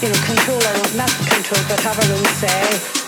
you know, control or not control, whatever you say.